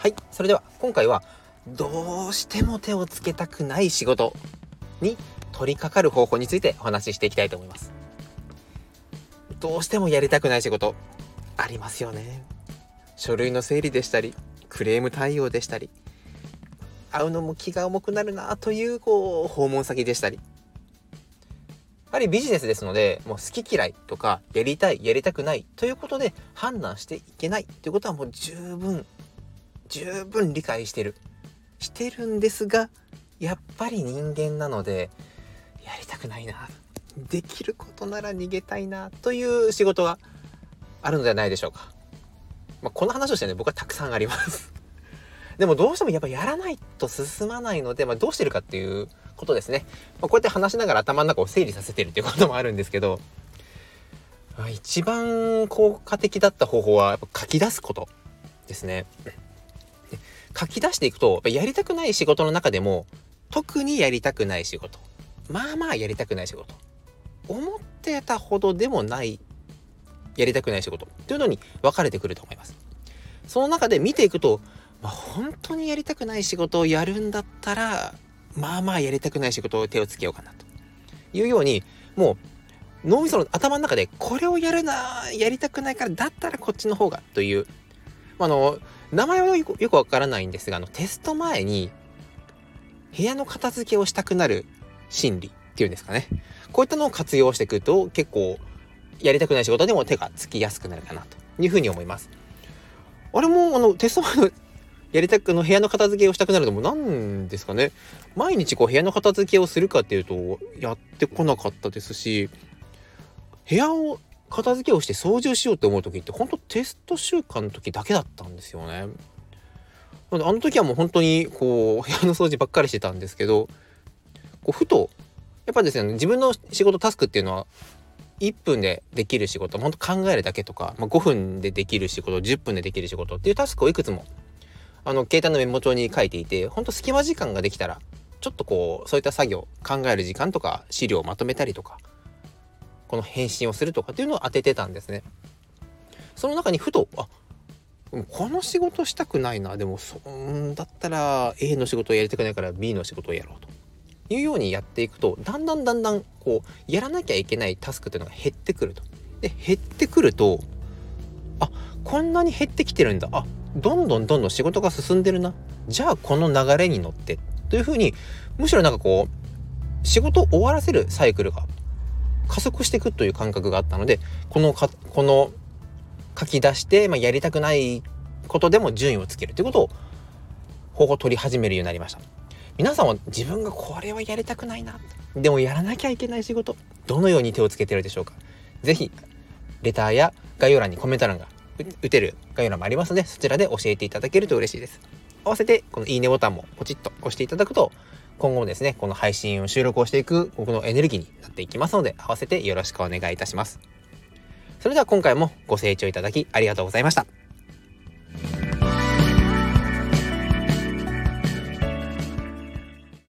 はいそれでは今回はどうしても手をつけたくない仕事に取り掛かる方法についてお話ししていきたいと思います。どうしてもやりたくない仕事ありますよね。書類の整理でしたりクレーム対応でしたり会うのも気が重くなるなというこう訪問先でしたり。やはりビジネスですのでもう好き嫌いとかやりたいやりたくないということで判断していけないということはもう十分十分理解してるしてるんですがやっぱり人間なのでやりたくないなできることなら逃げたいなという仕事があるのではないでしょうか。まあ、この話をしてね僕はたくさんありますでもどうしてもやっぱやらないと進まないので、まあ、どうしてるかっていうことですね。まあ、こうやって話しながら頭の中を整理させてるっていうこともあるんですけど、一番効果的だった方法はやっぱ書き出すことですね。書き出していくとやりたくない仕事の中でも特にやりたくない仕事。まあまあやりたくない仕事。思ってたほどでもないやりたくない仕事。というのに分かれてくると思います。その中で見ていくと、まあ、本当にやりたくない仕事をやるんだったらまあまあやりたくない仕事を手をつけようかなと。いうようにもう脳みその頭の中でこれをやるなやりたくないからだったらこっちの方がというあの名前はよくよくわからないんですがあのテスト前に部屋の片付けをしたくなる心理っていうんですかねこういったのを活用していくと結構やりたくない仕事でも手がつきやすくなるかなというふうに思います。あれもあのテスト前のやりたくの部屋の片付けをしたくなるのも何ですかね毎日こう部屋の片付けをするかっていうとやってこなかったですし部屋を片付けをして掃除をしようって思う時って本当テスト週間の時だけだったんですよね。あの時はもう本当にこう 部屋の掃除ばっかりしてたんですけどこうふとやっぱですね自分の仕事タスクっていうのは1分でできる仕事本当考えるだけとか、まあ、5分でできる仕事10分でできる仕事っていうタスクをいくつもあの携帯のメモ帳に書いていて本当隙間時間ができたらちょっとこうそういった作業考える時間とか資料をまとめたりとかこの返信をするとかっていうのを当ててたんですね。その中にふとあこの仕事したくないなでもそんだったら A の仕事をやりたくないから B の仕事をやろうというようにやっていくとだんだんだんだんこうやらなきゃいけないタスクっていうのが減ってくると。で減ってくるとあこんなに減ってきてるんだあどんどんどんどん仕事が進んでるなじゃあこの流れに乗ってというふうにむしろなんかこう仕事を終わらせるサイクルが加速していくという感覚があったのでこのかこの書き出して、まあ、やりたくないことでも順位をつけるということを方法を取り始めるようになりました。皆さんは自分がこれはやりたくないな。でもやらなきゃいけない仕事。どのように手をつけてるでしょうか。是非レターや概要欄にコメント欄が打てる概要欄もありますのでそちらで教えていただけると嬉しいです。合わせてこのいいねボタンもポチッと押していただくと今後もですねこの配信を収録をしていく僕のエネルギーになっていきますので合わせてよろしくお願いいたします。それでは今回もご清聴いただきありがとうございました。